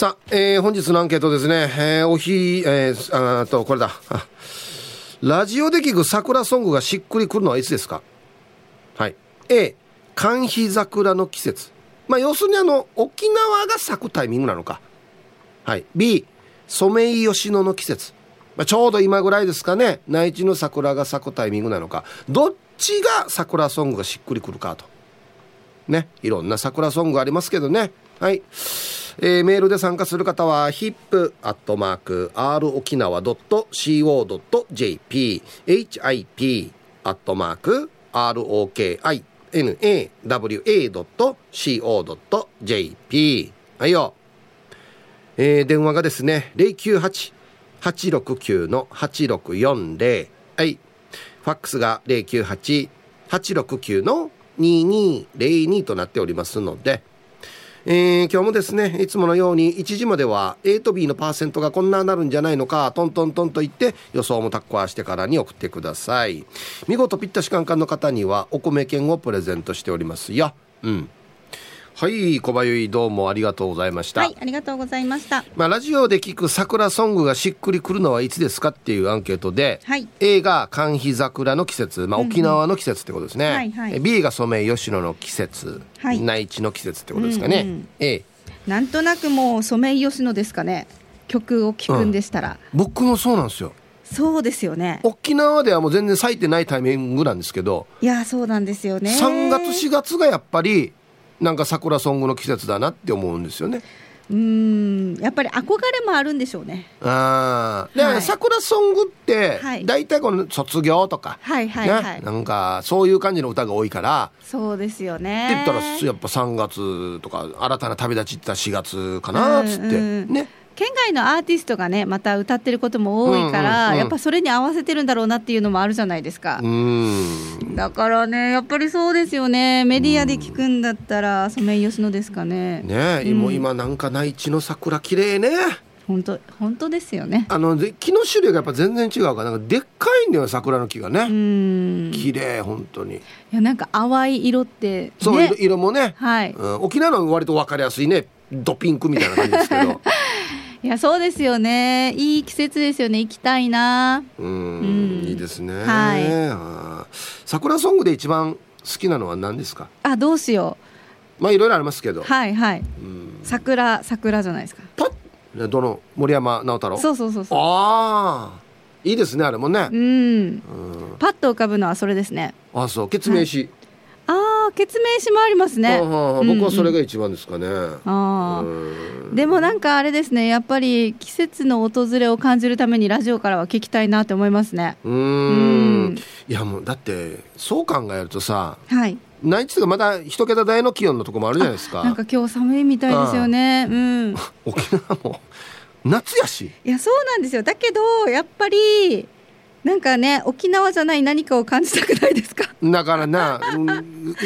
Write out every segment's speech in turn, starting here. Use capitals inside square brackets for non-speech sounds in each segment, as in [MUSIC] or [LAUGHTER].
さあ、えー、本日のアンケートですね、えー、おひ、えー、あと、これだ。ラジオで聞く桜ソングがしっくりくるのはいつですか？はい。A、寒日桜の季節。まあ、要するにあの、沖縄が咲くタイミングなのか。はい。B、ソメイヨシノの季節。まあ、ちょうど今ぐらいですかね。内地の桜が咲くタイミングなのか。どっちが桜ソングがしっくりくるかと。ね。いろんな桜ソングありますけどね。はい。えー、メールで参加する方は hip.r 沖縄 .co.jp hip アットマーク ROKINAWA.co.jp はいよ、えー、電話がですね098-869の8640はい。ファックスが098-869の2202となっておりますのでえ、今日もですねいつものように1時までは A と B のパーセントがこんななるんじゃないのかトントントンと言って予想もタッコアしてからに送ってください。見事ぴったしカンカンの方にはお米券をプレゼントしておりますよ。うん。はい小林どうもありがとうございましたはいありがとうございましたまあラジオで聞く桜ソングがしっくりくるのはいつですかっていうアンケートで、はい、A が寒日桜の季節、まあ、沖縄の季節ってことですね、うんうんはいはい、B がソメイヨシノの季節、はい、内地の季節ってことですかね、うん。うん、A なん。となくもうソメイヨシノですかね曲を聞くん。でしたら、うん、僕もそうなん。ですよそうですよね沖縄ではもう全然咲いてないタイミングなん。ですけどいやそうなんですよね3月4月がやっぱりなんか桜ソングの季節だなって思うんですよね。うんやっぱり憧れもあるんでしょうね。ああ、はい、桜ソングって大体この卒業とか、はいはいはい、ね、なんかそういう感じの歌が多いから。そうですよね。って言ったらやっぱ3月とか新たな旅立ちって4月かなっつって、うんうん、ね。県外のアーティストがねまた歌ってることも多いから、うんうんうん、やっぱそれに合わせてるんだろうなっていうのもあるじゃないですか。だからねやっぱりそうですよね。メディアで聞くんだったらソメイヨシノですかね。ね、うん、今なんか内地の桜綺麗ね。本当本当ですよね。あので木の種類がやっぱ全然違うからなんかでっかいんだよ桜の木がね。うん。綺麗本当に。いやなんか淡い色って、ね、そう色もね、はい、うん、沖縄の割と分かりやすいねドピンクみたいな感じですけど。[LAUGHS] いやそうですよね。いい季節ですよね。行きたいな。うん、いいですね。はい。桜ソングで一番好きなのは何ですか？あどうしよう。まあいろいろありますけど。はいはい、うん、桜桜じゃないですか。パッ。どの森山直太朗？そうそうそうそう。ああいいですねあれもね。うん、うん、パッと浮かぶのはそれですね。あそう。決名詞、はいああ、決名詞もありますね。僕はそれが一番ですかね。ああ。でもなんかあれですね、やっぱり季節の訪れを感じるためにラジオからは聞きたいなって思いますね。うん。いやもうだってそう考えるとさ。はい。内地とかまだ一桁台の気温のとこもあるじゃないですか。なんか今日寒いみたいですよね。うん。[LAUGHS] 沖縄も夏やし。いやそうなんですよ。だけどやっぱり。なんかね沖縄じゃない何かを感じたくないですか？だからな、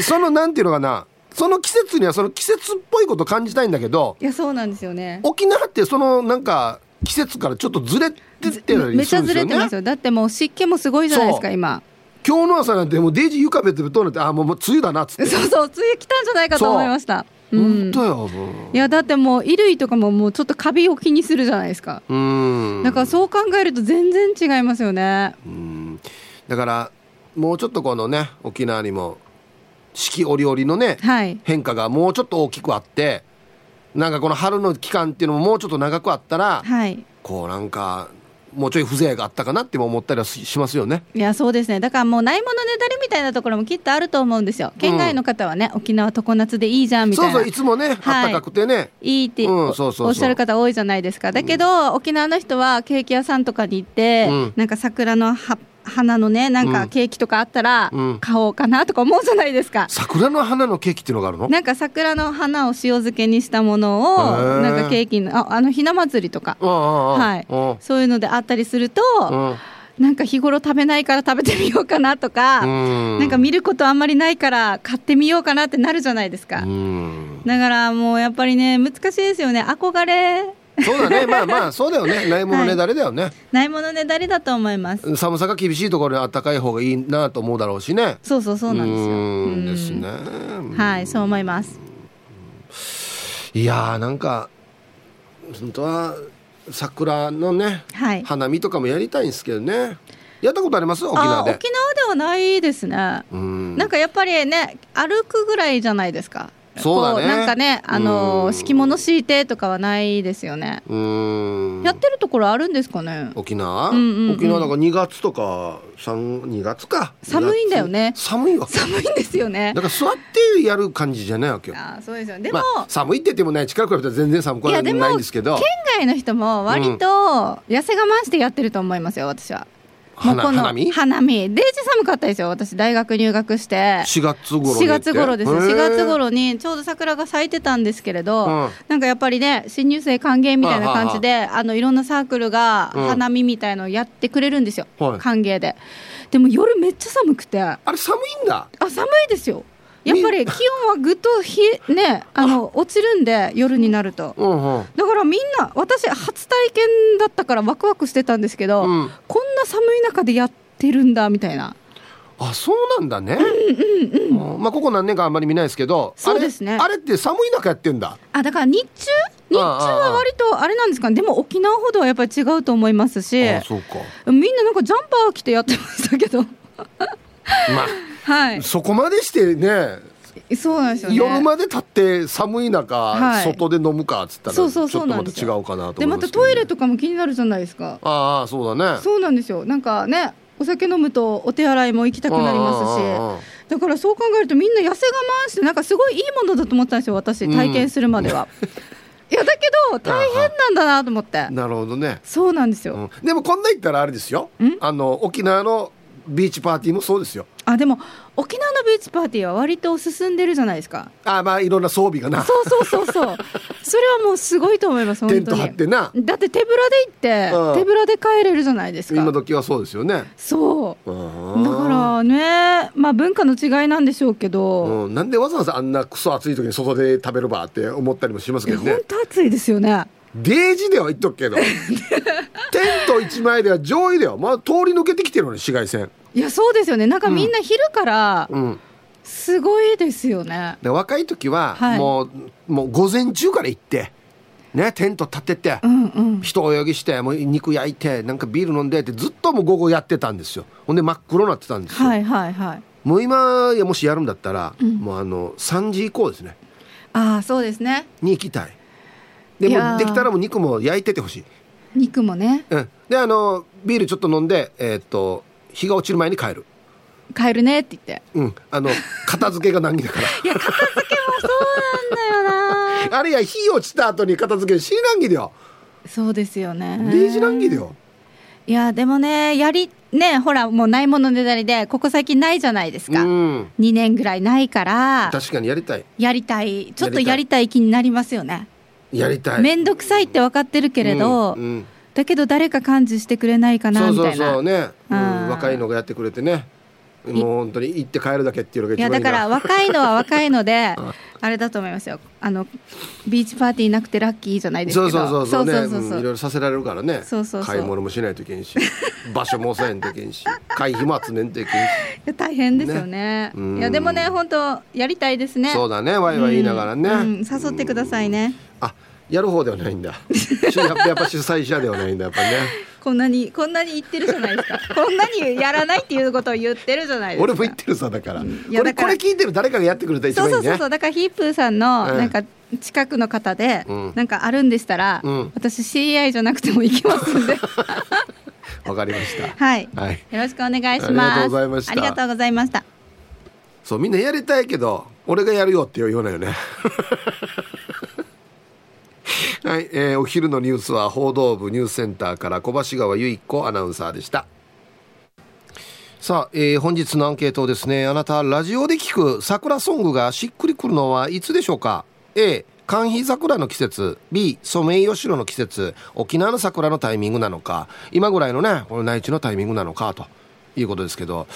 そのなんていうのかなその季節にはその季節っぽいこと感じたいんだけどいやそうなんですよね。沖縄ってそのなんか季節からちょっとずれてってる、ね、めちゃずれてますよ。だってもう湿気もすごいじゃないですか今。今日の朝なんてもうデイジー床べってるとなってあもう梅雨だなっつって。そうそう梅雨来たんじゃないかと思いました本当よ、いやだってもう衣類とかももうちょっとカビを気にするじゃないですか。うん。だからそう考えると全然違いますよね。うん。だからもうちょっとこのね沖縄にも四季折々のね、はい、変化がもうちょっと大きくあってなんかこの春の期間っていうのももうちょっと長くあったら、はい、こうなんかもうちょい風情があったかなって思ったりはしますよね。いやそうですね。だからもうないものねだりみたいなところもきっとあると思うんですよ。県外の方はね、うん、沖縄常夏でいいじゃんみたいな。そうそういつもね、はい、あったかくてね。い。いって、おっしゃる方多いじゃないですか。だけど、うん、沖縄の人はケーキ屋さんとかに行って、うん、なんか桜の葉っ花のねなんかケーキとかあったら買おうかなとか思うじゃないですか、うん、桜の花のケーキっていうのがあるの？なんか桜の花を塩漬けにしたものをなんかケーキのああのひな祭りとか。はい。そういうのであったりすると、なんか日頃食べないから食べてみようかなとか、なんか見ることあんまりないから買ってみようかなってなるじゃないですか。だからもうやっぱりね難しいですよね。憧れそうだね。まあまあそうだよね。ないものねだりだよね、はい、ないものねだりだと思います。寒さが厳しいところで暖かい方がいいなと思うだろうしね。そうそうそうなんですよ。うん。ですね。はいそう思います。いやーなんか本当は桜のね、はい、花見とかもやりたいんですけどね。やったことあります？沖縄で。沖縄ではないですね、うん、なんかやっぱりね歩くぐらいじゃないですかそうだね。なんかねあの敷物敷いてとかはないですよね。うん。やってるところあるんでかすね。沖縄、うんうんうん、沖縄だから2月とか2月か。寒いんだよね。寒いわ寒いんですよね。だから座ってやる感じじゃないわけよ。あそうですよ。でも、まあ、寒いって言ってもね力比べたら全然寒くないんですけど。県外の人も割と痩せ我慢してやってると思いますよ私はもうこの花見？花見。デージ寒かったですよ。私大学入学して。4月頃4月頃です4月頃にちょうど桜が咲いてたんですけれど、うん、なんかやっぱりね新入生歓迎みたいな感じであのいろんなサークルが花見みたいのをやってくれるんですよ、うん、歓迎で。でも夜めっちゃ寒くて。あれ寒いんだ。あ寒いですよやっぱり気温はぐっと冷ねあ。の落ちるんで夜になると、うんうん、だからみんな私初体験だったからワクワクしてたんですけど、うん、こんな寒い中でやってるんだみたいな。あそうなんだね、うんうんうん、まあここ何年かあんまり見ないですけどそうですね。あれって寒い中やってんだ。あだから日中？日中は割とあれなんですかね。でも沖縄ほどはやっぱり違うと思いますし。あそうか。みんななんかジャンパー着てやってましたけど。まあはい、そこまでしてねそうなんですよ、ね、夜まで立って寒い中、はい、外で飲むかっつったらちょっとまた違うかなとでまたトイレとかも気になるじゃないですか。ああそうだね。そうなんですよ。なんかねお酒飲むとお手洗いも行きたくなりますし。だからそう考えるとみんな痩せ我慢してなんかすごいいいものだと思ったんですよ私体験するまでは。いやだけど [LAUGHS] 大変なんだなと思って。なるほどね。そうなんですよ、うん、でもこんな言ったらあれですよ。あの沖縄のビーチパーティーもそうですよ。あでも沖縄のビーチパーティーは割と進んでるじゃないですか。あまあいろんな装備がな。そうそうそうそう。[LAUGHS] それはもうすごいと思いますテント張ってな。だって手ぶらで行って、うん、手ぶらで帰れるじゃないですか。今時はそうですよね。そう。だからねまあ文化の違いなんでしょうけど、うん、なんでわざわざあんなクソ暑い時に外で食べるばって思ったりもしますけどね。本当暑いですよねデージでは言っとくけど [LAUGHS] テント1枚では上位ではまあ通り抜けてきてるのに紫外線。いやそうですよね。なんかみんな昼から、すごいですよね、で若い時はもう、はい、もう午前中から行ってね、テント立てて、うんうん、人泳ぎしてもう肉焼いてなんかビール飲んでってずっともう午後やってたんですよ。ほんで真っ黒になってたんですよ。はいはいはい。もう今もしやるんだったら、うん、もうあの3時以降ですね。ああそうですね。に行きたいでもできたらもう肉も焼いててほしい。肉もね。うん。であのビールちょっと飲んでえー、っと日が落ちる前に帰る。帰るねって言って。うん。あの片付けが難儀だから。いや片付けもそうなんだよな。[LAUGHS] あれや日落ちた後に片付け死難儀だよ。そうですよね。デージ難儀だよ。いやでもねやりねほらもうないものねだりでここ最近ないじゃないですか、うん、2年ぐらいないから。確かにやりたい。やりたい。ちょっとやりたい気になりますよねやりたい。面倒くさいって分かってるけれど、うんうん、だけど誰か感知してくれないかなみたいなそうそうそうね、うん、若いのがやってくれてね。もう本当に行って帰るだけっていうのがいやだから若いのは若いので [LAUGHS] あれだと思いますよ。あのビーチパーティーなくてラッキーじゃないですけど。そうそうそうそうそうそう、いろいろさせられるからね。そうそう買い物もしないといけんし。場所も押さえんといけんし。[LAUGHS] 会費も集めんといけんし。いや大変ですよね、ね、いやでもね本当やりたいですね。そうだね。わいわい言いながらね、うんうん、誘ってくださいね。あやる方ではないんだ [LAUGHS] やっぱ主催者ではないんだやっぱねこんなにこんなに言ってるじゃないですかこんなにやらないっていうことを言ってるじゃないですか俺も言ってるさだから、うん、これこれ聞いてる誰かがやってくれたら一番いい、ね、そうそうそうだからヒープーさんのなんか近くの方で、うん、なんかあるんでしたら、うん、私知り合いじゃなくても行きますんで [LAUGHS] わかりました。はい。はい。よろしくお願いします。ありがとうございました。ありがとうございました。そうみんなやりたいけど俺がやるよって言わないよね。はい、えー、お昼のニュースは報道部ニュースセンターから小橋川由子アナウンサーでした。さあ、えー、本日のアンケートですねあなたラジオで聞く桜ソングがしっくりくるのはいつでしょうか？A 寒肥桜の季節。B ソメイヨシノの季節。沖縄の桜のタイミングなのか。今ぐらいのねこの内地のタイミングなのかということですけど。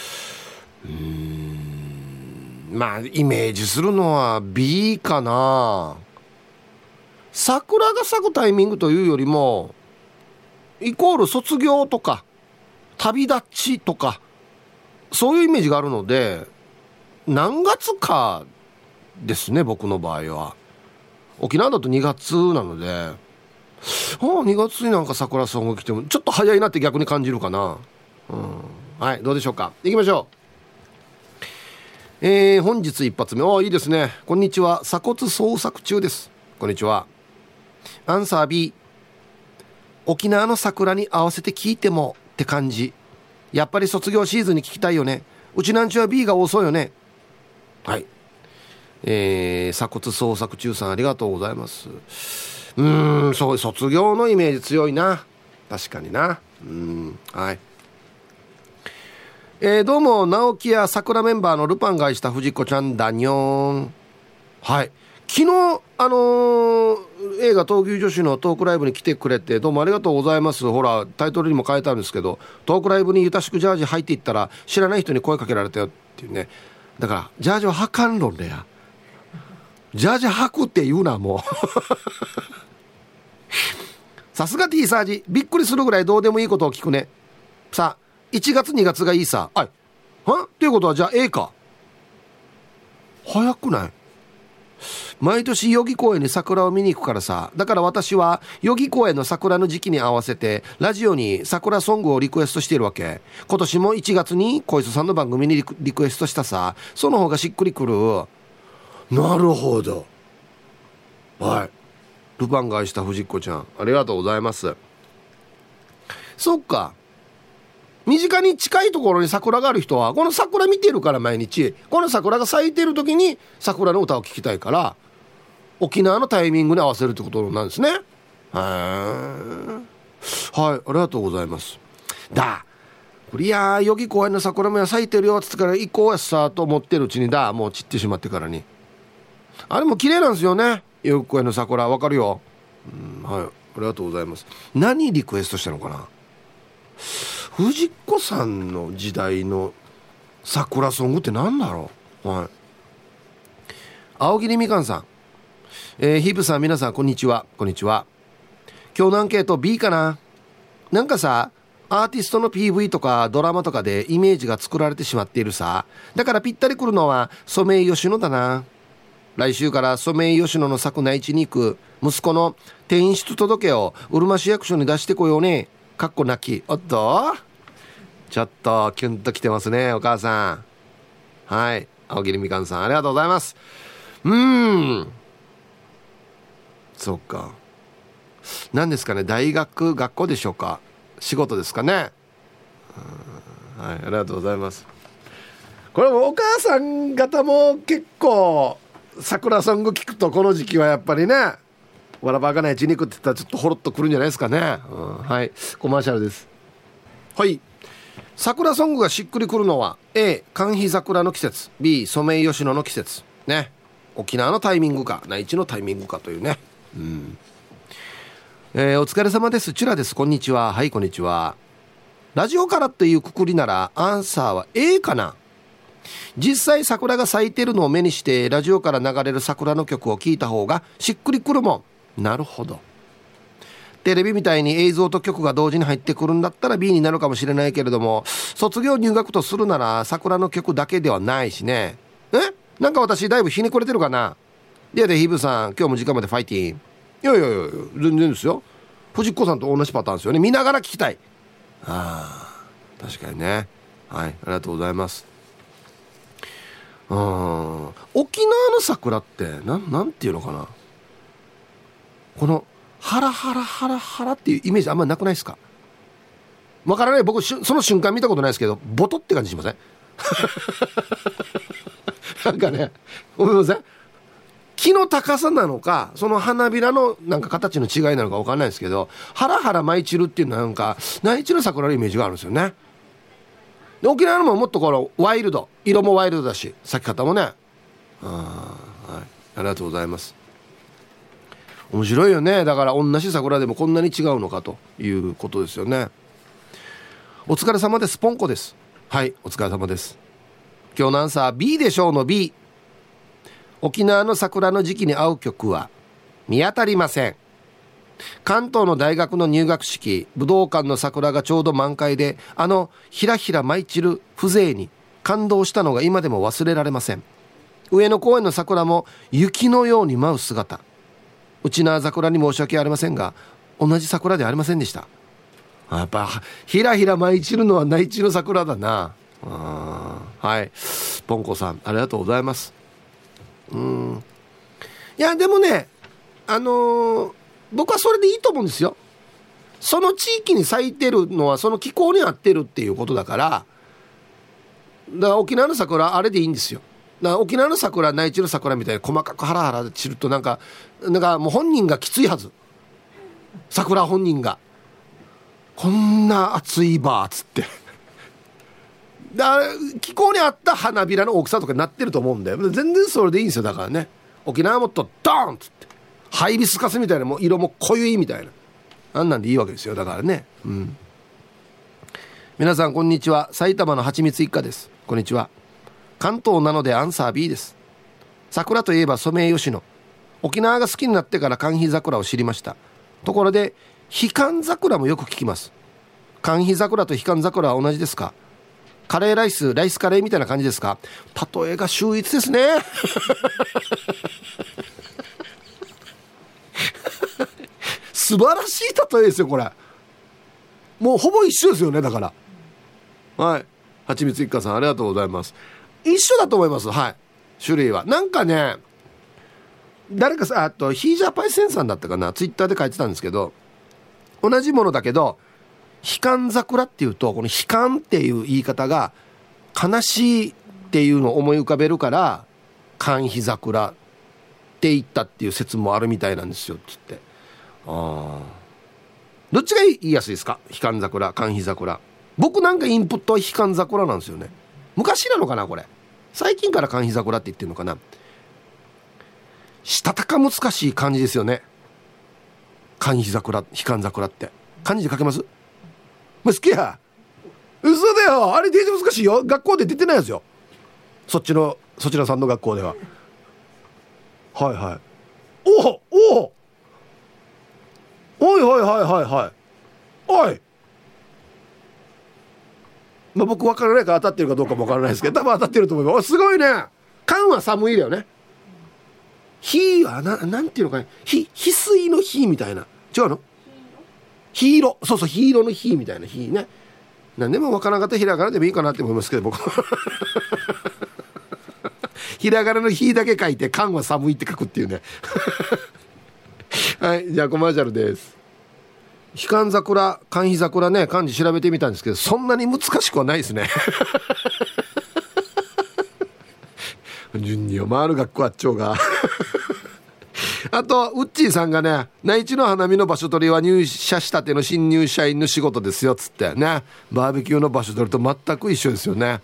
うーんまあイメージするのは B かな。桜が咲くタイミングというよりもイコール卒業とか旅立ちとかそういうイメージがあるので何月かですね僕の場合は。沖縄だと2月なのでああ2月になんか桜ソング来てもちょっと早いなって逆に感じるかな。うん。はいどうでしょうか。行きましょう。えー、本日一発目。あいいですね。こんにちは。鎖骨捜索中です。こんにちは。アンサー B 沖縄の桜に合わせて聞いてもって感じ。やっぱり卒業シーズンに聞きたいよね。うちなんちは B が多そうよね。はい。えー、鎖骨捜索中さんありがとうございます。うーんそう卒業のイメージ強いな。確かにな。うんはい。えー、どうも直樹や桜メンバーのルパンが愛した藤子ちゃんだにょーんはい。昨日あのー、映画「闘牛女子」のトークライブに来てくれてどうもありがとうございます。ほらタイトルにも書いてあるんですけどトークライブにゆたしくジャージ入っていったら知らない人に声かけられたよっていうね。だからジャージは履かんろんだやジャージ履くって言うなもう。[LAUGHS] さすが T サージ。びっくりするぐらいどうでもいいことを聞くね。さあ1月2月がいいさ。はい。は？っていうことはじゃあ A か。早くない？毎年代々木公園に桜を見に行くからさ。だから私は代々木公園の桜の時期に合わせてラジオに桜ソングをリクエストしているわけ。今年も1月に小磯さんの番組にリクエストしたさ。その方がしっくりくる。なるほど。はい。ルパンが愛した藤子ちゃんありがとうございます。そっか。身近に近いところに桜がある人はこの桜見てるから毎日この桜が咲いてる時に桜の歌を聴きたいから沖縄のタイミングに合わせるってことなんですね。へはいありがとうございます。だこれいやー代々木公園の桜も咲いてるよっつってから行こうやさと思ってるうちにだもう散ってしまってからに。あれも綺麗なんですよね。代々木公園の桜わかるよ、うん、はいありがとうございます。何リクエストしたのかな？藤子さんの時代の桜ソングって何だろう？はい。青桐みかんさん。えー、ヒープさん皆さんこんにちは。こんにちは。今日のアンケート B かな？なんかさアーティストの PV とかドラマとかでイメージが作られてしまっているさ。だからぴったりくるのはソメイヨシノだな。来週からソメイヨシノの咲く内地に行く息子の転出届をうるま市役所に出してこようね。かっこ泣き。おっと。ちょっとキュンときてますねお母さん。はい。青桐みかんさんありがとうございます。うん。そっか。何ですかね大学学校でしょうか。仕事ですかね。はいありがとうございます。これもお母さん方も結構桜ソング聞くとこの時期はやっぱりねわらばかない血肉って言ったらちょっとほろっとくるんじゃないですかね、うん、はい。コマーシャルです。はい。桜ソングがしっくりくるのは A 寒肥桜の季節。B ソメイヨシノの季節。ね。沖縄のタイミングか内地のタイミングかというね。うん。えー、お疲れ様です。チュラです。こんにちは。はいこんにちは。ラジオからというくくりならアンサーは A かな。実際桜が咲いてるのを目にしてラジオから流れる桜の曲を聴いた方がしっくりくるもん。なるほど。テレビみたいに映像と曲が同時に入ってくるんだったら B になるかもしれないけれども卒業入学とするなら桜の曲だけではないしね。え？なんか私だいぶひねくれてるかな？でやでヒブさん今日も時間までファイティン。いやいやいや全然ですよ。藤子さんと同じパターンですよね。見ながら聞きたい。ああ確かにね。はいありがとうございます。うん沖縄の桜ってなんなんていうのかな？このハラハラハラハラっていうイメージあんまなくないですか？わからない。僕その瞬間見たことないですけどボトって感じしません？[LAUGHS] なんかねごめんなさい。木の高さなのかその花びらのなんか形の違いなのか分かんないですけどハラハラ舞い散るっていうのはなんか内地の桜のイメージがあるんですよね。で沖縄のももっとこのワイルド。色もワイルドだし咲き方もね。あ,、はい、ありがとうございます。面白いよね。だから同じ桜でもこんなに違うのかということですよね。お疲れ様です。ポンコです。はいお疲れ様です。今日のアンサー B でしょうの B 沖縄の桜の時期に合う曲は見当たりません。関東の大学の入学式武道館の桜がちょうど満開であのひらひら舞い散る風情に感動したのが今でも忘れられません。上野公園の桜も雪のように舞う姿。内縄桜に申し訳ありませんが同じ桜ではありませんでした。やっぱひらひら舞い散るのは内地の桜だな。はい。ポンコさんありがとうございます。うん。いやでもねあのー、僕はそれでいいと思うんですよ。その地域に咲いてるのはその気候に合ってるっていうことだからだから沖縄の桜あれでいいんですよ。だから沖縄の桜内地の桜みたいに細かくハラハラ散るとなんかなんかもう本人がきついはず。桜本人が。こんな暑いばっつって。だ気候に合った花びらの大きさとかになってると思うんだよ。全然それでいいんですよだからね。沖縄はもっとドーンっつって。ハイビスカスみたいなもう色も濃いみたいな。あんなんでいいわけですよだからね。うん。皆さんこんにちは。埼玉のはちみつ一家です。こんにちは。関東なのでアンサー B です。桜といえばソメイヨシノ。沖縄が好きになってから寒肥桜を知りました。ところで悲観桜もよく聞きます。寒肥桜と悲観桜は同じですか？カレーライスライスカレーみたいな感じですか？例えが秀逸ですね。[LAUGHS] 素晴らしい例えですよこれ。もうほぼ一緒ですよねだから。はい。はちみつ一家さんありがとうございます。一緒だと思います。はい。種類は。なんかね誰かさあとヒージャーパイセンさんだったかな？ツイッターで書いてたんですけど同じものだけど悲観桜っていうとこの悲観っていう言い方が悲しいっていうのを思い浮かべるから寒肥桜って言ったっていう説もあるみたいなんですよつって。ああどっちが言いやすいですか？悲観桜寒肥桜。僕なんかインプットは悲観桜なんですよね。昔なのかなこれ？最近から寒肥桜って言ってるのかな。したたか難しい漢字ですよね。寒肥桜悲観桜って。漢字で書けます？まあ、好きや。嘘だよ。あれデージ難しいよ。学校で出てないやつよ。そっちのそちらさんの学校では。はいはい。おおおおいはいはいはいはい。おい。まあ僕分からないから当たってるかどうかも分からないですけど多分当たってると思います。すごいね。缶は寒いだよね。火はななんていうのかね。ひ翡翠の火みたいな。違うの？黄色。そうそう黄色の火みたいな。火ね。何でも分からなかったらひらがなでもいいかなって思いますけど僕。ひらがなの火だけ書いて「缶は寒い」って書くっていうね。[LAUGHS] はいじゃあコマーシャルです。悲観桜寒肥桜ね漢字調べてみたんですけどそんなに難しくはないですね。[LAUGHS] 順に読まる学校あっちょうが。あとウッチーさんがね内地の花見の場所取りは入社したての新入社員の仕事ですよっつってね。バーベキューの場所取りと全く一緒ですよね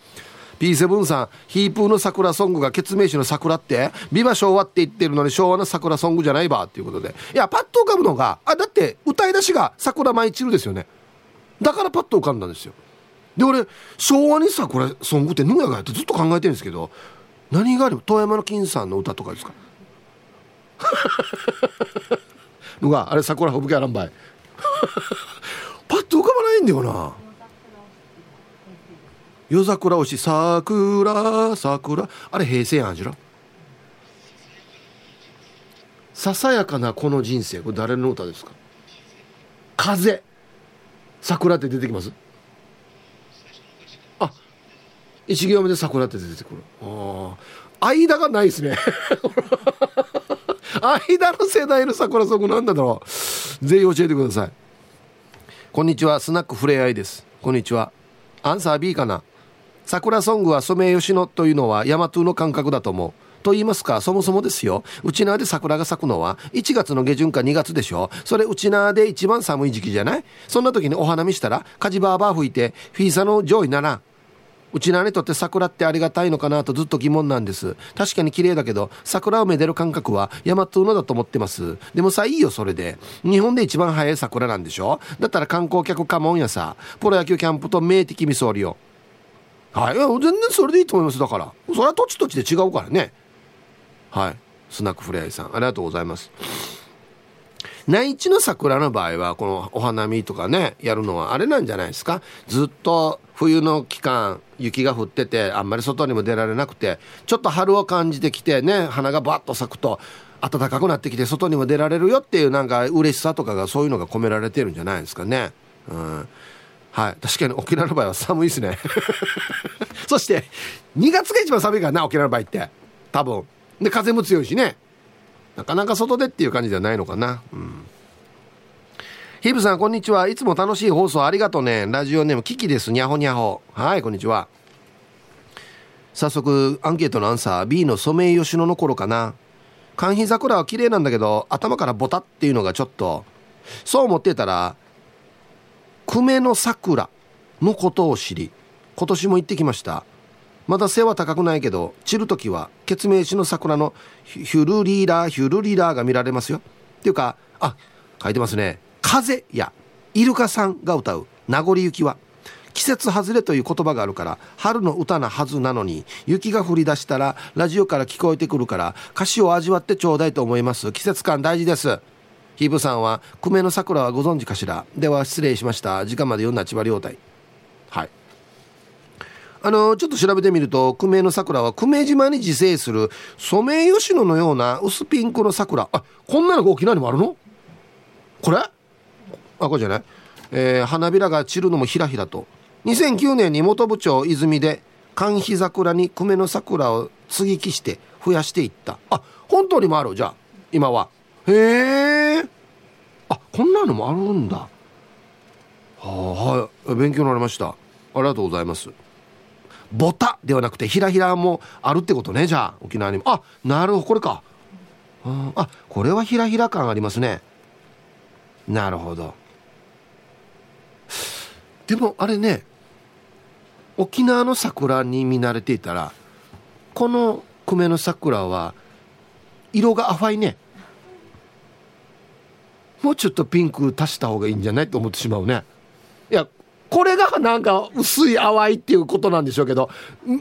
P7 さんヒープーの桜ソングが決命詞の桜って美馬昭和って言ってるのに昭和の桜ソングじゃないばっていうことで。いやパッと浮かぶのがあだって歌い出しが桜舞い散るですよね。だからパッと浮かんだんですよ。で俺昭和に桜ソングってヌやがやってずっと考えてるんですけど何がある遠山の金さんの歌とかですか？[LAUGHS] のがあれ桜吹雪あらんばい。[LAUGHS] パッと浮かばないんだよな。夜桜推し桜桜。あれ平成やんじゃろささやかなこの人生。これ誰の歌ですか？風。桜って出てきます？あ一行目で桜って出てくる。ああ間がないですね。[LAUGHS] 間の世代の桜ソングなんだろう。ぜひ教えてください。こんにちは。スナックふれあいです。こんにちは。アンサー B かな？桜ソングはソメイヨシノというのはヤマトゥの感覚だと思う。と言いますかそもそもですよ。内縄で桜が咲くのは1月の下旬か2月でしょ。それ内縄で一番寒い時期じゃない？そんな時にお花見したら火事バーバー吹いてフィーサの上位ならうちなにとって桜ってありがたいのかなとずっと疑問なんです。確かに綺麗だけど桜をめでる感覚は大和のだと思ってます。でもさいいよそれで。日本で一番早い桜なんでしょ？だったら観光客かもんやさ。プロ野球キャンプと名的味噌りよはい。全然それでいいと思いますだから。それは土地土地で違うからね。はい。スナックフレアイさんありがとうございます。内地の桜の場合はこのお花見とかねやるのはあれなんじゃないですか？ずっと冬の期間雪が降っててあんまり外にも出られなくてちょっと春を感じてきてね花がバッと咲くと暖かくなってきて外にも出られるよっていうなんか嬉しさとかがそういうのが込められてるんじゃないですかね。うん。はい。確かに沖縄の場合は寒いですね。[LAUGHS] そして、2月が一番寒いからな、沖縄の場合って。多分。で、風も強いしね。なかなか外でっていう感じじゃないのかな。うん。ヒブさん、こんにちは。いつも楽しい放送ありがとうね。ラジオネーム、キキです。にゃほにゃほ。はい、こんにちは。早速、アンケートのアンサー、B のソメイヨシノの頃かな。寒肥桜は綺麗なんだけど、頭からボタっていうのがちょっと、そう思ってたら、久米の桜のことを知り、今年も行ってきました。まだ背は高くないけど、散る時は、決命詞の桜のヒュルリーラー、ヒュルリーラーが見られますよ。っていうか、あ、書いてますね。風や、イルカさんが歌う、名残雪は、季節外れという言葉があるから春の歌なはずなのに雪が降り出したらラジオから聞こえてくるから歌詞を味わってちょうだいと思います季節感大事ですヒブさんは久米の桜はご存知かしら？では失礼しました。時間まで読んだ千葉良太はい。あのちょっと調べてみると久米の桜は久米島に自生するソメイヨシノのような薄ピンクの桜。あこんなのが沖縄にもあるの？これ？あこれじゃない？えー、花びらが散るのもひらひらと。2009年に元部長泉で寒肥桜に久米の桜を接ぎ木して増やしていった。あ本当にもあるじゃあ今は。へえあこんなのもあるんだ。ははい勉強になりました。ありがとうございます。ボタではなくてひらひらもあるってことねじゃあ。沖縄にも。あなるほどこれか。あこれはひらひら感ありますね。なるほど。でもあれね沖縄の桜に見慣れていたらこの久米の桜は色が淡いね。もうちょっとピンク足した方がいいんじゃないと思ってしまうね。いやこれがなんか薄い淡いっていうことなんでしょうけど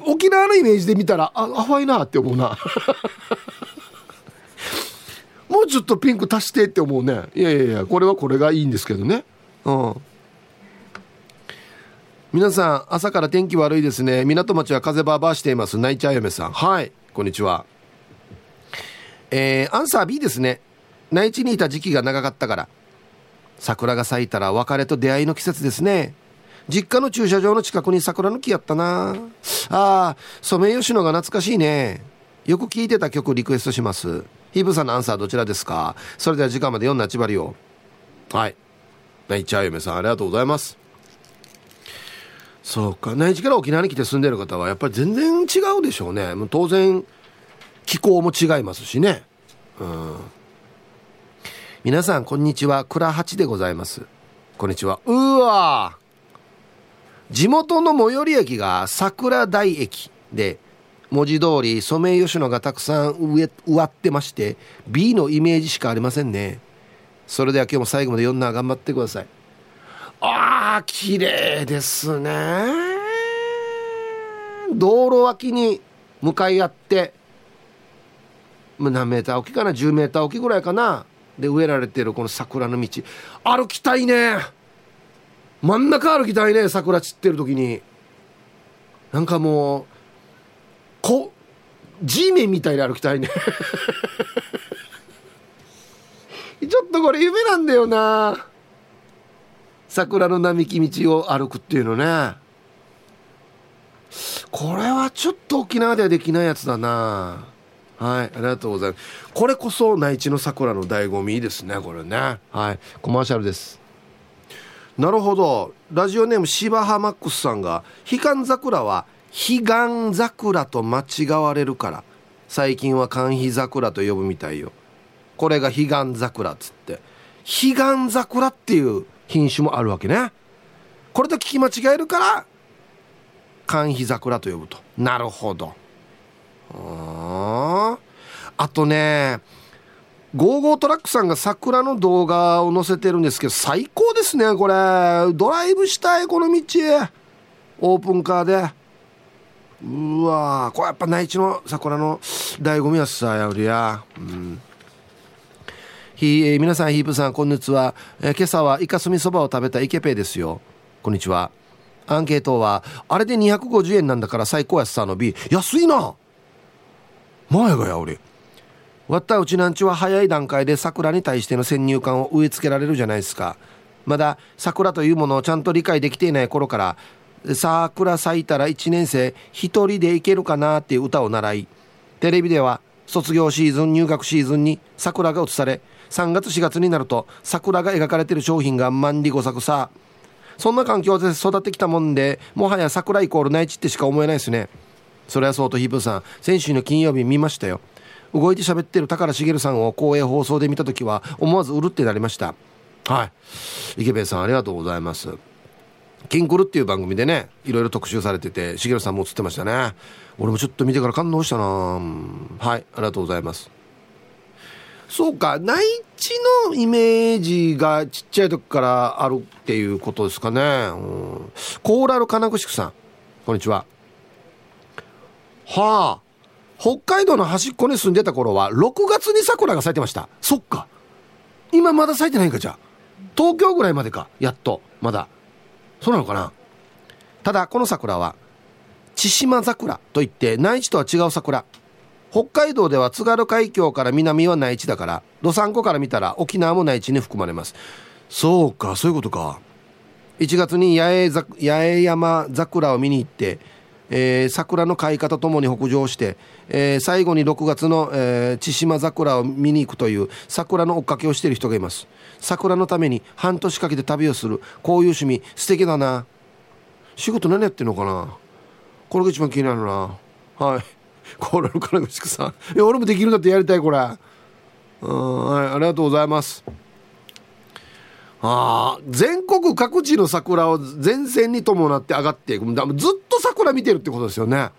沖縄のイメージで見たらあ淡いなって思うな。[LAUGHS] もうちょっとピンク足してって思うね。いやいやいやこれはこれがいいんですけどね。うん。皆さん朝から天気悪いですね。港町は風バーバーしています。泣いちゃう嫁さん。はい。こんにちは。えー、アンサー B ですね。内地にいた時期が長かったから。桜が咲いたら別れと出会いの季節ですね。実家の駐車場の近くに桜の木やったな。ああソメイヨシノが懐かしいね。よく聴いてた曲リクエストします。ヒブさんのアンサーどちらですか？それでは時間まで読んだちばりをはい。泣いちゃう嫁さんありがとうございます。そうか。内地から沖縄に来て住んでる方はやっぱり全然違うでしょうね。もう当然気候も違いますしね。うん。皆さんこんにちは。倉八でございます。こんにちは。うわ地元の最寄り駅が桜台駅で文字通りソメイヨシノがたくさん植わってまして B のイメージしかありませんね。それでは今日も最後まで読んだ頑張ってください。ああ綺麗ですね。道路脇に向かい合って何メーター置きかな？10メーター置きぐらいかな？で植えられてるこの桜の道。歩きたいね。真ん中歩きたいね桜散ってる時に。なんかもうこ G メンみたいに歩きたいね。[LAUGHS] ちょっとこれ夢なんだよな。桜の並木道を歩くっていうのね。これはちょっと沖縄ではできないやつだな。はいありがとうございます。これこそ内地の桜の醍醐味ですねこれね。はいコマーシャルです。なるほど。ラジオネーム芝浜マックスさんが「彼岸桜は彼岸桜と間違われるから。最近は寒肥桜と呼ぶみたいよ。これが彼岸桜っつって。彼岸桜っていう品種もあるわけね。これと聞き間違えるから寒緋桜と呼ぶと。なるほど。あとねゴーゴートラックさんが桜の動画を載せてるんですけど最高ですねこれ。ドライブしたいこの道。オープンカーで。うわこれやっぱ内地の桜の醍醐味はさやりや。うん。ひ、えー、皆さんヒープさんこんにちは、えー、今朝はイカスミそばを食べたイケペイですよ。こんにちは。アンケートはあれで250円なんだから最高安さの B 安いな。前がや俺わったうちなんちは早い段階で桜に対しての先入観を植え付けられるじゃないですか。まだ桜というものをちゃんと理解できていない頃から桜咲いたら1年生1人で行けるかなっていう歌を習いテレビでは卒業シーズン入学シーズンに桜が映され3月4月になると桜が描かれてる商品が万里五作さ。そんな環境で育ってきたもんでもはや桜イコール内地ってしか思えないですね。それはそうとヒープさん先週の金曜日見ましたよ。動いて喋ってる高良茂さんを公営放送で見た時は思わずうるってなりました。はい。池部さんありがとうございます。キンクルっていう番組でねいろいろ特集されてて茂さんも映ってましたね。俺もちょっと見てから感動したな。はいありがとうございます。そうか内地のイメージがちっちゃい時からあるっていうことですかね、うん、コーラル金具宿さんこんにちは。はあ。北海道の端っこに住んでた頃は6月に桜が咲いてました。そっか。今まだ咲いてないんかじゃあ。東京ぐらいまでか。やっと。まだ。そうなのかな。ただこの桜は千島桜といって内地とは違う桜。北海道では津軽海峡から南は内地だからどさんこから見たら沖縄も内地に含まれます。そうかそういうことか。1月に八重八重山桜を見に行ってえー、桜の開花とともに北上して、えー、最後に6月の、えー、千島桜を見に行くという桜の追っかけをしている人がいます。桜のために半年かけて旅をするこういう趣味素敵だな。仕事何やってんのかな。これが一番気になるな。はい。コーラル金口さん。いや俺もできるんだってやりたいこれ。うんはい。ありがとうございます。ああ全国各地の桜を前線に伴って上がっていく。ずっと桜見てるってことですよね。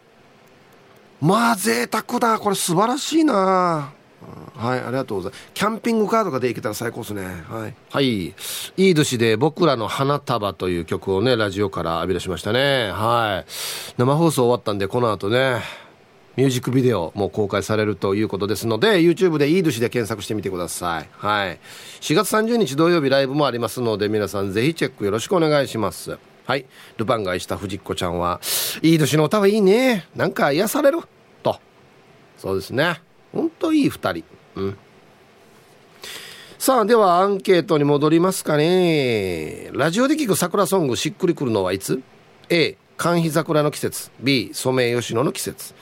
まあ贅沢だ。これ素晴らしいな。はいありがとうございます。キャンピングカーとかで行けたら最高ですね。はい、はい、いい年で僕らの花束という曲をねラジオから浴び出しましたね。はい。生放送終わったんでこの後ね。ミュージックビデオも公開されるということですので YouTube でいい年で検索してみてください。はい。4月30日土曜日ライブもありますので皆さんぜひチェックよろしくお願いします。はい。ルパンがした藤子ちゃんはいい年の歌はいいね。なんか癒される。と。そうですね。ほんといい2人。うん。さあではアンケートに戻りますかね。ラジオで聞く桜ソングしっくりくるのはいつ？A 寒肥桜の季節。B ソメイヨシノの季節。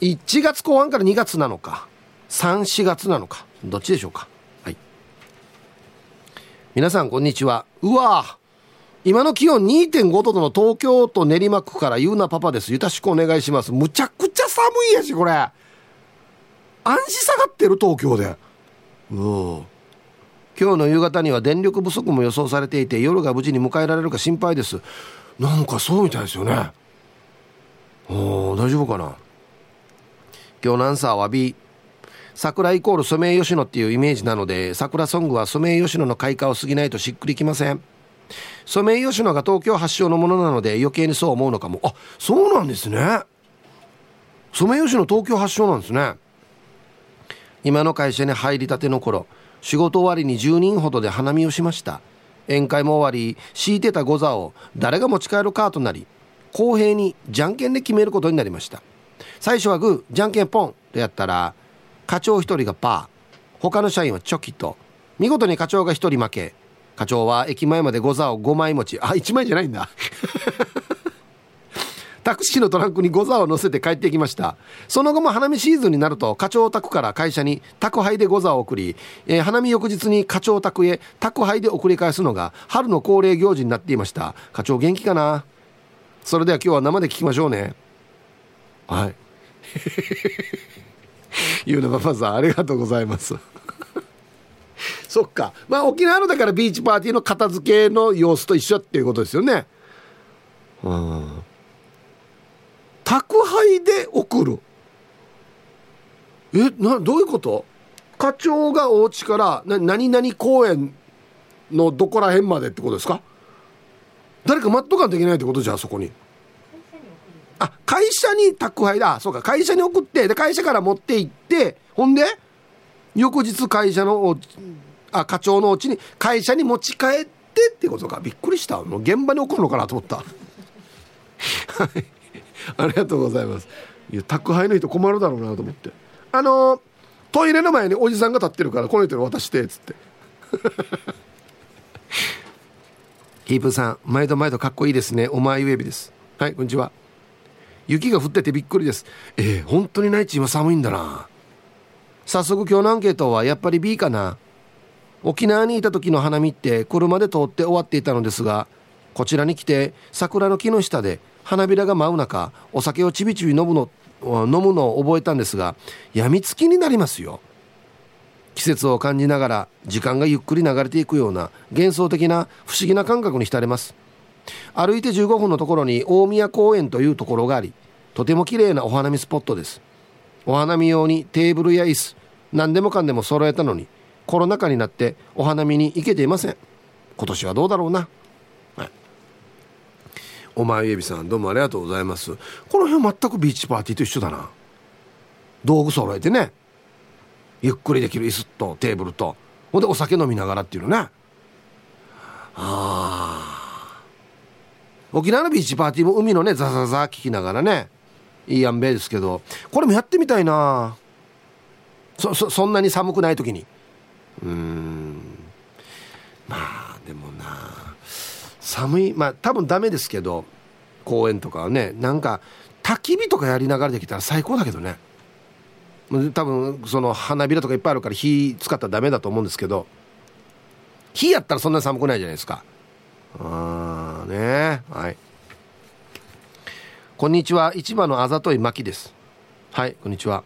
1月後半から2月なのか34月なのかどっちでしょうか。はい。皆さんこんにちは。うわ今の気温2.5度の東京都練馬区からゆうなパパです。よろしくお願いします。むちゃくちゃ寒いやしこれ。暗視下がってる東京で。うん今日の夕方には電力不足も予想されていて夜が無事に迎えられるか心配です。なんかそうみたいですよね。お大丈夫かな。今日のアンサーは B 桜イコールソメイヨシノっていうイメージなので桜ソングはソメイヨシノの開花を過ぎないとしっくりきません。ソメイヨシノが東京発祥のものなので余計にそう思うのかも。あそうなんですね。ソメイヨシノ東京発祥なんですね。今の会社に入りたての頃仕事終わりに10人ほどで花見をしました。宴会も終わり敷いてたゴザを誰が持ち帰るかとなり公平にじゃんけんで決めることになりました。最初はグーじゃんけんポンとやったら課長1人がパー。他の社員はチョキと。見事に課長が1人負け。課長は駅前までゴザを5枚持ち。あ1枚じゃないんだ。[LAUGHS] タクシーのトランクにゴザを乗せて帰ってきました。その後も花見シーズンになると課長宅から会社に宅配でゴザを送り、えー、花見翌日に課長宅へ宅配で送り返すのが春の恒例行事になっていました。課長元気かな？それでは今日は生で聞きましょうね。はい。ゆうなパパさんありがとうございます。[LAUGHS] そっか。まあ沖縄のだからビーチパーティーの片付けの様子と一緒っていうことですよね。うん。宅配で送る。えなどういうこと？課長がお家からな何々公園のどこら辺までってことですか？誰か待っとかんといけないってことじゃあそこに。あ会社に宅配だ。そうか会社に送ってで会社から持って行ってほんで翌日会社のあ課長のうちに会社に持ち帰ってってことか。びっくりした。もう現場に送るのかなと思った。はい。ありがとうございます。いや宅配の人困るだろうなと思って。あのトイレの前におじさんが立ってるからこの人に渡してっつって。[LAUGHS] ヒープさん毎度毎度かっこいいですね。お前ウェビです。はいこんにちは。雪が降っててびっくりです。えー、本当に内地今寒いんだな。早速今日のアンケートはやっぱり B かな。沖縄にいた時の花見って車で通って終わっていたのですがこちらに来て桜の木の下で花びらが舞う中お酒をちびちび飲むの飲むのを覚えたんですがやみつきになりますよ。季節を感じながら時間がゆっくり流れていくような幻想的な不思議な感覚に浸れます。歩いて15分のところに大宮公園というところがありとても綺麗なお花見スポットです。お花見用にテーブルや椅子何でもかんでも揃えたのにコロナ禍になってお花見に行けていません。今年はどうだろうな、はい、お前ゆびさんどうもありがとうございます。この辺全くビーチパーティーと一緒だな。道具揃えてね。ゆっくりできる椅子とテーブルと。ほんでお酒飲みながらっていうのね。ああ沖縄のビーチパーティーも海のねザザザ聞きながらねいいやんべですけどこれもやってみたいな。そそそんなに寒くない時に。うん。まあでもな。寒いまあ多分ダメですけど公園とかはねなんか焚き火とかやりながらできたら最高だけどね。多分その花びらとかいっぱいあるから火使ったらダメだと思うんですけど。火やったらそんなに寒くないじゃないですか。ああね。はい。こんにちは。市場のあざといまきです。はいこんにちは。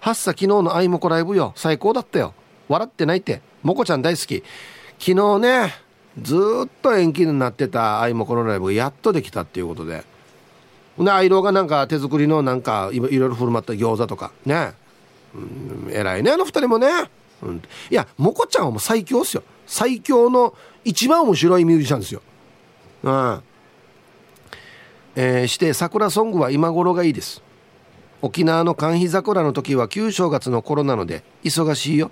はっさ昨日のあいもこライブよ。最高だったよ。笑ってないって。もこちゃん大好き。昨日ねずっと延期になってたあいもこのライブがやっとできたっていうことで。でアイローがなんか手作りのなんかいろいろ振る舞った餃子とか。ね。うん偉いねあの二人もね、うん、いやもこちゃんはもう最強っすよ。最強の一番面白いミュージシャンですよ。うん。えー、して桜ソングは今頃がいいです。沖縄の寒肥桜の時は旧正月の頃なので忙しいよ。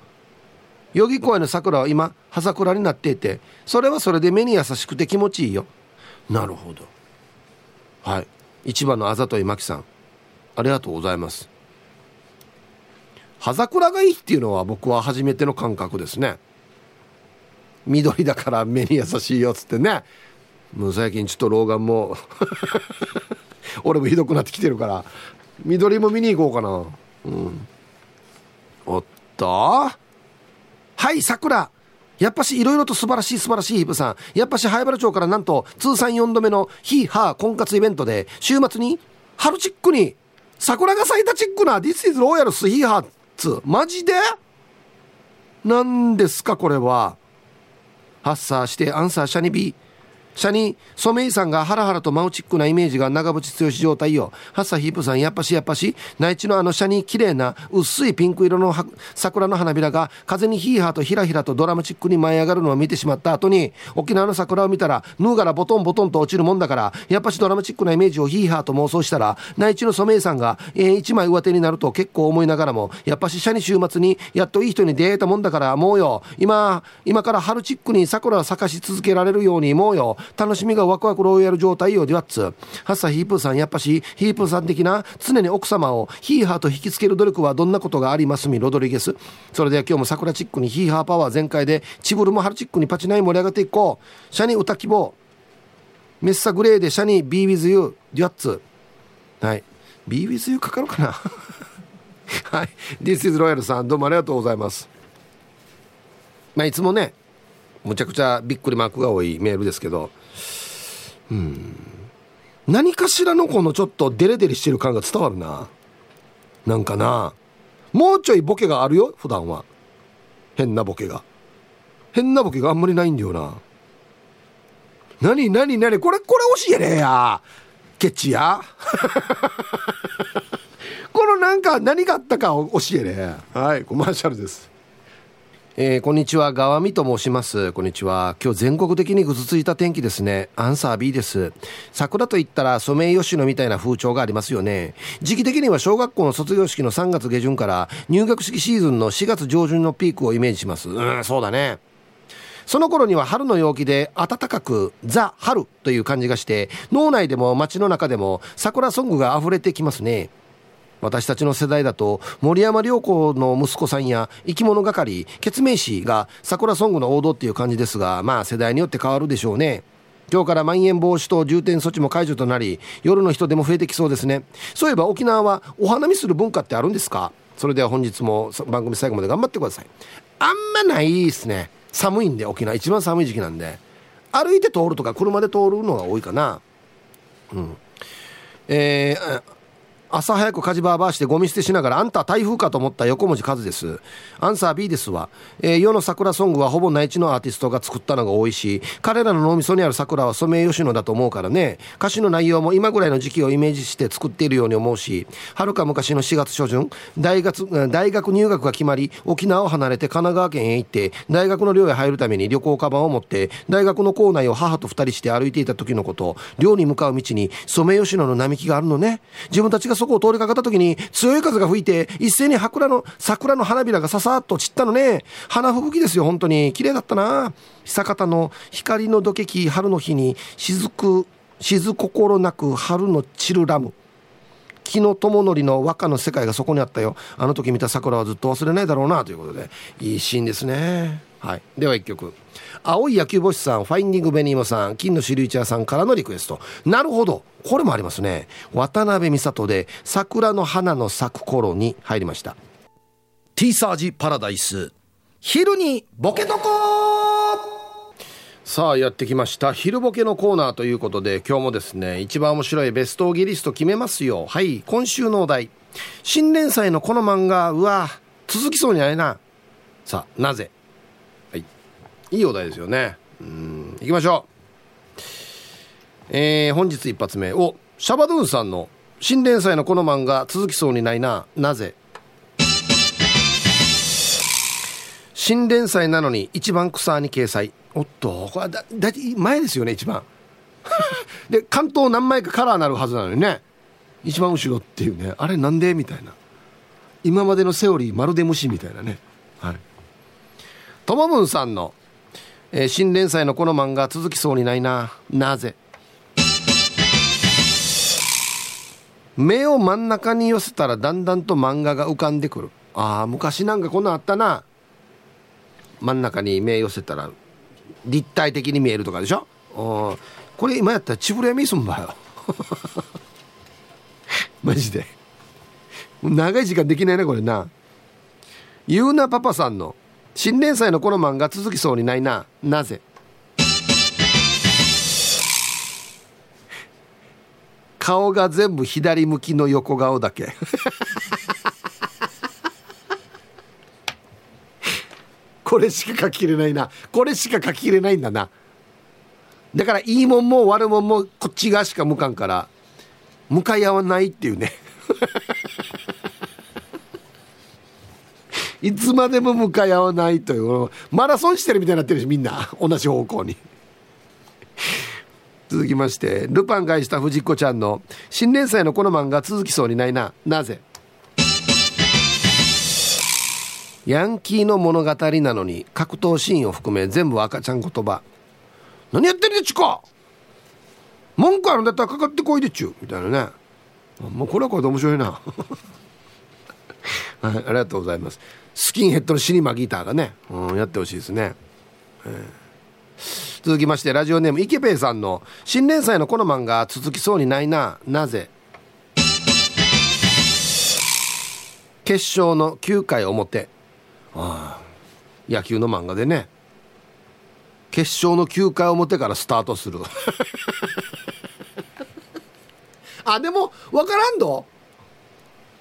代々木公園の桜は今葉桜になっていてそれはそれで目に優しくて気持ちいいよ。なるほど。はい。市場のあざといまきさん。ありがとうございます。葉桜がいいっていうのは僕は初めての感覚ですね。緑だから目に優しいよっつってね。もう最近ちょっと老眼も。[LAUGHS] 俺もひどくなってきてるから。緑も見に行こうかな。うん。おっと。はい桜やっぱしいろいろと素晴らしい素晴らしいヒップさん。やっぱし灰原町からなんと通算4度目のヒーハー婚活イベントで週末に春チックに桜が咲いたチックな This is Royal スヒーハーツマジで？何ですかこれは。ハッサーしてアンサーシャニビ。ーシャニソメイさんがハラハラとマウチックなイメージが長渕剛状態よ。ハッサヒープさん、やっぱしやっぱし、内地のあのシャニ綺麗な薄いピンク色の桜の花びらが風にヒーハーとひらひらとドラマチックに舞い上がるのを見てしまった後に、沖縄の桜を見たら、ヌーガラボトンボトンと落ちるもんだから、やっぱしドラマチックなイメージをヒーハーと妄想したら、内地のソメイさんが、えー、一枚上手になると結構思いながらも、やっぱしシャニ週末にやっといい人に出会えたもんだから、もうよ、今、今から春チックに桜を咲かし続けられるように、もうよ、楽しみがワクワクロイヤル状態よ。ではっつハッサヒープーさんやっぱしヒープーさん的な常に奥様をヒーハーと引きつける努力はどんなことがあります？みロドリゲス。それでは今日も桜チックにヒーハーパワー全開でチブルも春チックにパチナイ盛り上がっていこう。シャニ歌希望。メッサグレーでシャニ Be with you デュアッツはい。Be with you かかるかな？[LAUGHS] はい。This is Royal さんどうもありがとうございます。まあいつもねむちゃくちゃびっくりマークが多いメールですけど。うん。何かしらのこのちょっとデレデレしてる感が伝わるな。なんかな。もうちょいボケがあるよ普段は。変なボケが。変なボケがあんまりないんだよな。何何何これこれ教えねえや。ケチや。[LAUGHS] このなんか何があったかを教えねえはいコマーシャルです。えー、こんにちは、川見と申します。こんにちは。今日全国的にぐずついた天気ですね。アンサー B です。桜といったらソメイヨシノみたいな風潮がありますよね。時期的には小学校の卒業式の3月下旬から入学式シーズンの4月上旬のピークをイメージします。うん、そうだね。その頃には春の陽気で暖かくザ・春という感じがして脳内でも街の中でも桜ソングが溢れてきますね私たちの世代だと森山良子の息子さんや生き物係決命師が桜ソングの王道っていう感じですがまあ世代によって変わるでしょうね。今日からまん延防止等重点措置も解除となり夜の人でも増えてきそうですね。そういえば沖縄はお花見する文化ってあるんですか？それでは本日も番組最後まで頑張ってください。あんまないですね。寒いんで沖縄。一番寒い時期なんで。歩いて通るとか車で通るのが多いかな。うん。えー、朝早く火事バーバーしてゴミ捨てしながらあんた台風かと思った横文字数です。アンサー B ですわ、えー、世の桜ソングはほぼ内地のアーティストが作ったのが多いし彼らの脳みそにある桜はソメイヨシノだと思うからね。歌詞の内容も今ぐらいの時期をイメージして作っているように思うしはるか昔の4月初旬大学大学入学が決まり沖縄を離れて神奈川県へ行って大学の寮へ入るために旅行カバンを持って大学の校内を母と2人して歩いていた時のこと。寮に向かう道にソメイヨシノの並木があるのね。自分たちがそこを通りかかった時に強い風が吹いて一斉に桜の桜の花びらがささっと散ったのね。花吹雪ですよ本当に。綺麗だったな。久方の光のどけき春の日に雫雫心なく春の散るラム。木の友則の和歌の世界がそこにあったよ。あの時見た桜はずっと忘れないだろうなということでいいシーンですね。はい。では一曲。青い野球星さんファインディングベニーモさん金のシルイチャーさんからのリクエスト。なるほど。これもありますね。渡辺美里で桜の花の咲く頃に入りました。T サージパラダイス。昼にボケとこさあやってきました。昼ボケのコーナーということで今日もですね一番面白いベストギリスト決めますよ。はい今週のお題。新連載のこの漫画うわ続きそうにないな。さあなぜいいお題ですよね。うん。行きましょう。えー、本日一発目。おシャバドゥンさんの新連載のこの漫画続きそうにないな。なぜ？新連載なのに一番草に掲載。おっとこれだだ前ですよね一番。[LAUGHS] で関東何枚かカラーなるはずなのにね。一番後ろっていうね。あれなんで？みたいな。今までのセオリーまるで虫みたいなね。はい。ともぶんさんの、えー、新連載のこの漫画続きそうにないな。なぜ？目を真ん中に寄せたらだんだんと漫画が浮かんでくる。ああ昔なんかこんなんあったな。真ん中に目寄せたら立体的に見えるとかでしょ？これ今やったらチブレミすんばよ。[LAUGHS] マジで。長い時間できないなこれな。ゆうなパパさんの新連載のこの漫画続きそうにないな。なぜ？顔が全部左向きの横顔だけ。[LAUGHS] これしか書ききれないな。これしか書ききれないんだな。だからいいもんも悪もんもこっち側しか向かんから向かい合わないっていうね。いつまでも向かい合わないというマラソンしてるみたいになってるしみんな。[LAUGHS] 同じ方向に。[LAUGHS] 続きましてルパン返した藤子ちゃんの新連載のこの漫画続きそうにないな。なぜ？ヤンキーの物語なのに格闘シーンを含め全部赤ちゃん言葉。何やってるでちゅか文句あるんだったらかかってこいでちゅみたいなね。もうこれはこれで面白いな。[LAUGHS] はい。ありがとうございます。スキンヘッドのシニマギターがね、うん、やってほしいですね、えー続きましてラジオネームイケペイさんの新連載のこの漫画続きそうにないななぜ？決勝の9回表。ああ野球の漫画でね。決勝の9回表からスタートする。[LAUGHS] あでも分からんど。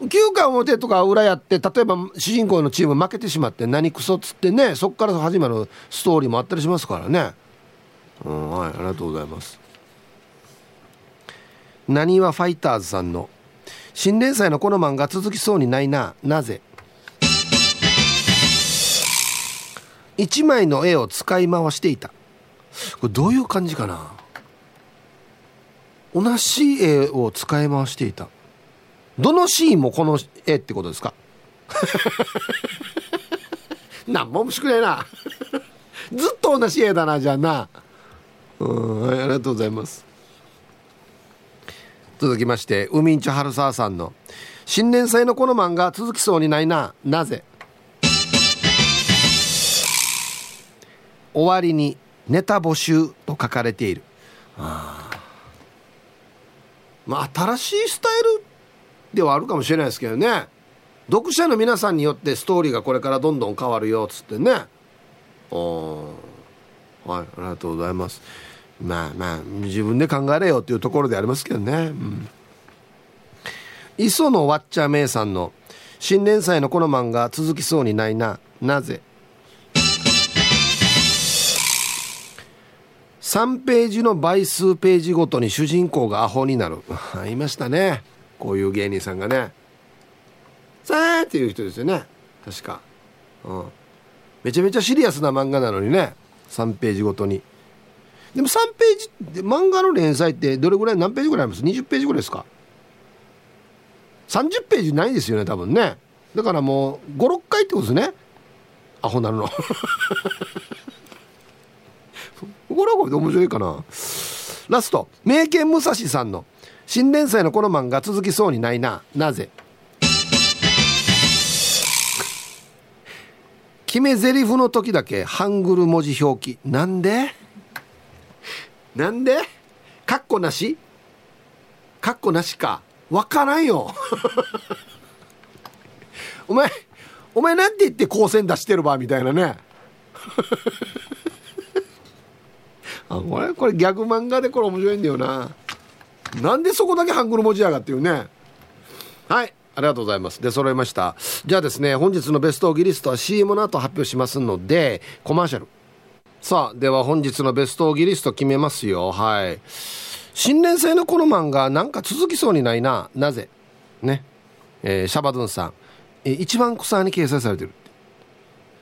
9回表とか裏やって例えば主人公のチーム負けてしまって何クソっつってねそっから始まるストーリーもあったりしますからね。うんはいありがとうございます。なにわファイターズさんの新連載のこの漫画続きそうにないななぜ？1枚の絵を使い回していた。これどういう感じかな？同じ絵を使い回していた。どのシーンもこの絵ってことですか？[LAUGHS] なんも面白くないな。ずっと同じ絵だなじゃあな。うんありがとうございます。続きまして海んちょ春沢さんの新年祭のこの漫画続きそうにないな。なぜ？終わりにネタ募集と書かれている。あまあ新しいスタイルではあるかもしれないですけどね。読者の皆さんによってストーリーがこれからどんどん変わるよっつってね。おはいありがとうございます。まあまあ自分で考えれよっていうところでありますけどね、うん、磯野わっちゃめいさんの新年祭のこの漫画続きそうにないな。なぜ？3ページの倍数ページごとに主人公がアホになる。[LAUGHS] いましたね。こういう芸人さんがねさあっていう人ですよね。確か、うん、めちゃめちゃシリアスな漫画なのにね3ページごとに。でも3ページ漫画の連載ってどれぐらい何ページぐらいあります？20ページぐらいですか？30ページないですよね多分ね。だからもう56回ってことですね。アホなるの。これはこれで面白いかな。ラスト。名犬武蔵さんの。新連載のこの漫画続きそうにないな。なぜ？決め台詞の時だけハングル文字表記。なんで？なんで？カッコなし？カッコなしか？わからんよ。[LAUGHS] お前お前なんて言って光線出してるばみたいなね。[LAUGHS] あこれこれ逆漫画でこれ面白いんだよな。なんでそこだけハングル文字やがっていうねはいありがとうございます。で、揃いました。じゃあですね、本日のベストオギリストは CM の後発表しますので、コマーシャル。さあ、では本日のベストオギリスト決めますよ。はい。新年祭のこの漫画、なんか続きそうにないな。なぜ？ね。えー、シャバドゥンさん。えー、一番草に掲載されてる。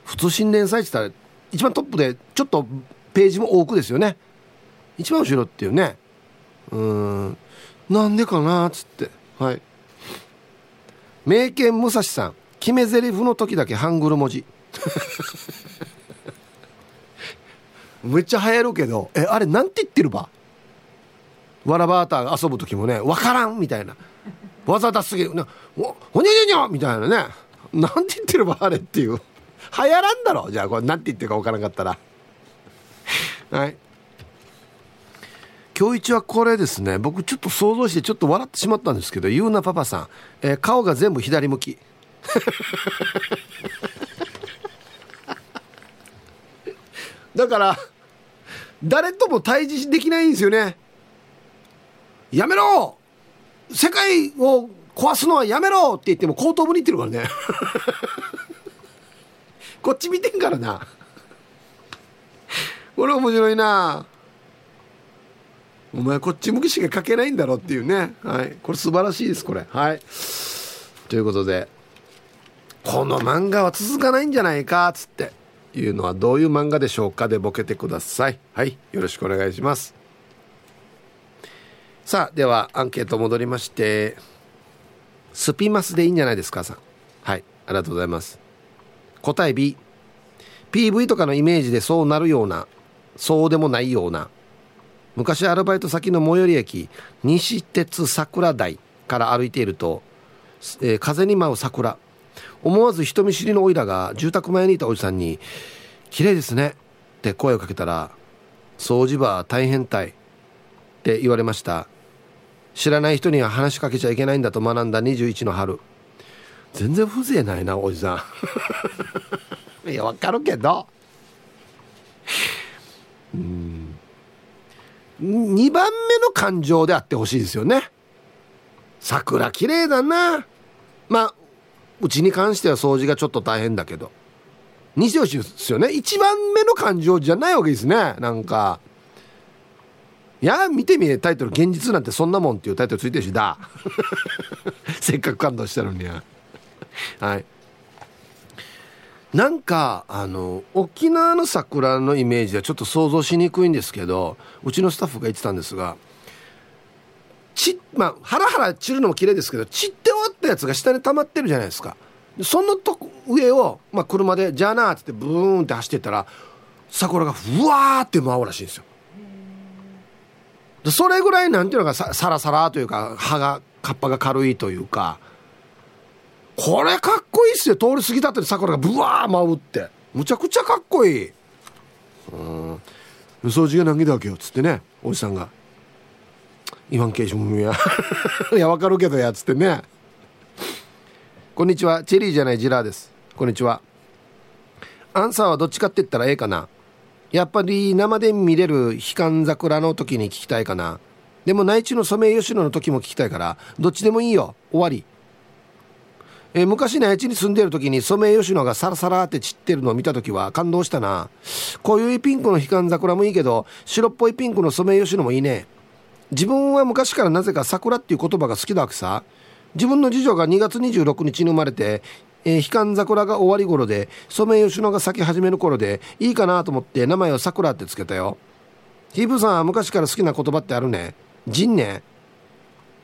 普通新年祭って言ったら、一番トップで、ちょっとページも多くですよね。一番後ろっていうね。うん。なんでかなっつって。はい。名犬武蔵さん決め台詞の時だけハングル文字。[LAUGHS] めっちゃ流行るけどえあれなんて言ってるば？わらバーター遊ぶ時もね分からんみたいな。技出すぎるなおほにゃにゃにゃみたいなね。なんて言ってるば？あれっていう。流行らんだろ。じゃあこれなんて言ってるか分からんかったら。はい。今日一はこれですね。僕ちょっと想像してちょっと笑ってしまったんですけどゆうなパパさん、えー、顔が全部左向き。[LAUGHS] だから誰とも対峙できないんですよね。やめろ！世界を壊すのはやめろって言っても後頭部に言ってるからね。[LAUGHS] こっち見てんからな。これ面白いな。お前こっち向きしか書けないんだろっていうね。はい。これ素晴らしいですこれ。はい。ということでこの漫画は続かないんじゃないかつって。いうのはどういう漫画でしょうか？でボケてください。はい。よろしくお願いします。さあではアンケート戻りましてスピマスでいいんじゃないですかさん。はい。ありがとうございます。答え B PV とかのイメージでそうなるようなそうでもないような昔アルバイト先の最寄り駅西鉄桜台から歩いていると、えー、風に舞う桜。思わず人見知りのおいらが住宅前にいたおじさんに「綺麗ですね」って声をかけたら「掃除場大変たい」って言われました。知らない人には話しかけちゃいけないんだと学んだ21の春。全然風情ないなおじさん。[LAUGHS] いやわかるけど。うん。2番目の感情であってほしいですよね。桜綺麗だな。まあうちに関しては掃除がちょっと大変だけど。にしてほしいですよね。1番目の感情じゃないわけですね。なんかいや見てみえタイトル「現実なんてそんなもん」っていうタイトルついてるしだ。[LAUGHS] せっかく感動したのに。ははい。なんかあの沖縄の桜のイメージはちょっと想像しにくいんですけどうちのスタッフが言ってたんですがちまあハラハラ散るのも綺麗ですけど散って終わったやつが下に溜まってるじゃないですか。そのと上を、まあ、車で「じゃあな」っつってブーンって走ってたら桜がふわーって舞うらしいんですよ。それぐらいなんていうのかさサラサラというか葉が葉っぱが軽いというかこれかっこいいっすよ。通り過ぎた後に桜がブワー舞うって。むちゃくちゃかっこいい。うん。掃除が何だわけよっつってね。おじさんが。言わんけいしもやいやわかるけどやっつってね。こんにちは。チェリーじゃないジラーです。こんにちは。アンサーはどっちかって言ったらええかな。やっぱり生で見れる悲観桜の時に聞きたいかな。でも内地のソメイヨシノの時も聞きたいからどっちでもいいよ。終わり。えー、昔内地に住んでる時にソメイヨシノがサラサラって散ってるのを見た時は感動したな。こういうピンクの悲観桜もいいけど白っぽいピンクのソメイヨシノもいいね。自分は昔からなぜか桜っていう言葉が好きだわけさ。自分の次女が2月26日に生まれて、えー、悲観桜が終わり頃でソメイヨシノが咲き始める頃でいいかなと思って名前を桜ってつけたよ。ヒープさんは昔から好きな言葉ってあるね。ジンね。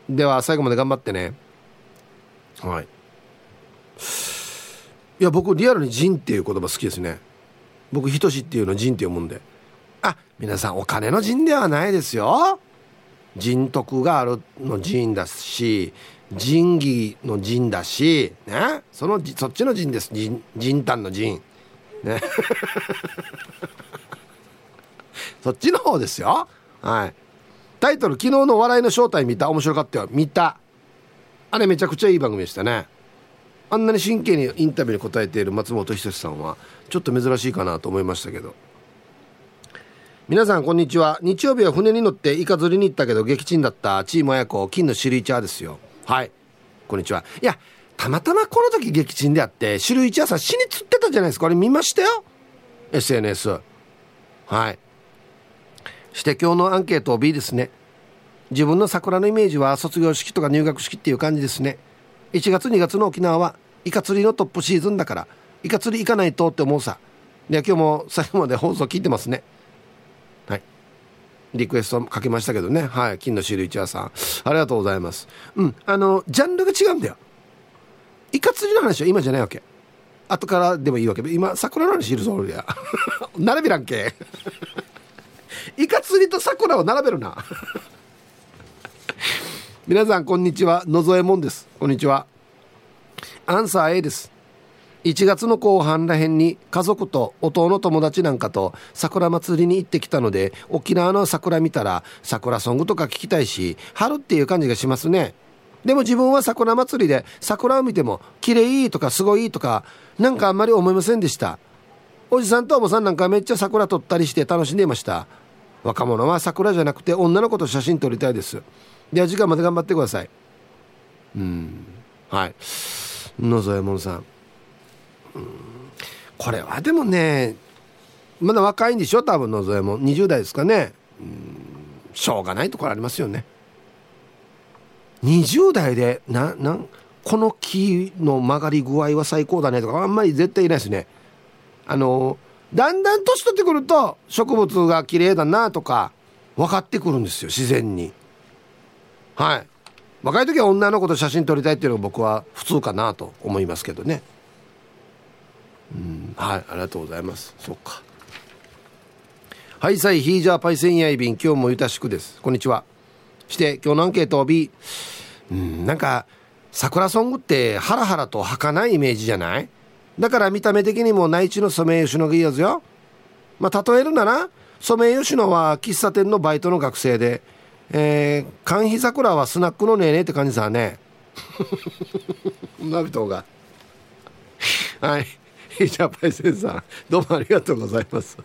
では最後まで頑張ってね。はい。いや僕リアルに人っていう言葉好きですね。僕仁しっていうの人って読むんで。あ皆さんお金の人ではないですよ。人徳があるの人だし仁義の人だしね。そのそっちの人です。人人丹の人。ね。[LAUGHS] そっちの方ですよ。はい。タイトル昨日の笑いの正体見た？面白かったよ。見た。あれめちゃくちゃいい番組でしたね。あんなに真剣にインタビューに答えている松本人志さんはちょっと珍しいかなと思いましたけど。皆さんこんにちは。日曜日は船に乗ってイカ釣りに行ったけど撃沈だったチーム親子金の種類茶ですよ。はい。こんにちは。いやたまたまこの時撃沈であって種類茶さん死に釣ってたじゃないですか。あれ見ましたよ。SNS はい。して今日のアンケート B ですね。自分の桜のイメージは卒業式とか入学式っていう感じですね。1月2月の沖縄はイカ釣りのトップシーズンだからイカ釣り行かないとって思うさ。で今日も最後まで放送聞いてますね。はい。リクエストかけましたけどね。はい。金のシール一夜さん。ありがとうございます。うん。あのジャンルが違うんだよ。イカ釣りの話は今じゃないわけ。後からでもいいわけ。今桜の話いるぞ俺や [LAUGHS] 並べらんけ。イカ釣りと桜を並べるな。皆さんこんにちは。野添もんです。こんにちは。アンサー A です。1月の後半らへんに家族と弟の友達なんかと桜祭りに行ってきたので沖縄の桜見たら桜ソングとか聞きたいし春っていう感じがしますね。でも自分は桜祭りで桜を見ても綺麗とかすごいとかなんかあんまり思いませんでした。おじさんとおばさんなんかめっちゃ桜撮ったりして楽しんでいました。若者は桜じゃなくて女の子と写真撮りたいです。では時間まで頑張ってください。うん。はい。野添門さん。うん。これはでもねまだ若いんでしょ？多分野添門20代ですかね。うん。しょうがないところありますよね。20代でななんこの木の曲がり具合は最高だねとかあんまり絶対いないですね。あのだんだん年取ってくると植物が綺麗だなとか分かってくるんですよ自然に。はい。若い時は女の子と写真撮りたいっていうのが僕は普通かなと思いますけどね。うん。はい。ありがとうございます。そっか。はいさいヒージャーパイセンヤイビン今日もゆたしくです。こんにちは。して今日のアンケートを B うんなんか桜ソングってハラハラと儚いイメージじゃない？だから見た目的にも内地のソメイヨシノがいいやつよ。まあ例えるならソメイヨシノは喫茶店のバイトの学生でえー、寒日桜はスナックのねえねって感じさねナビトがはい。じゃあパイセンさんどうもありがとうございます。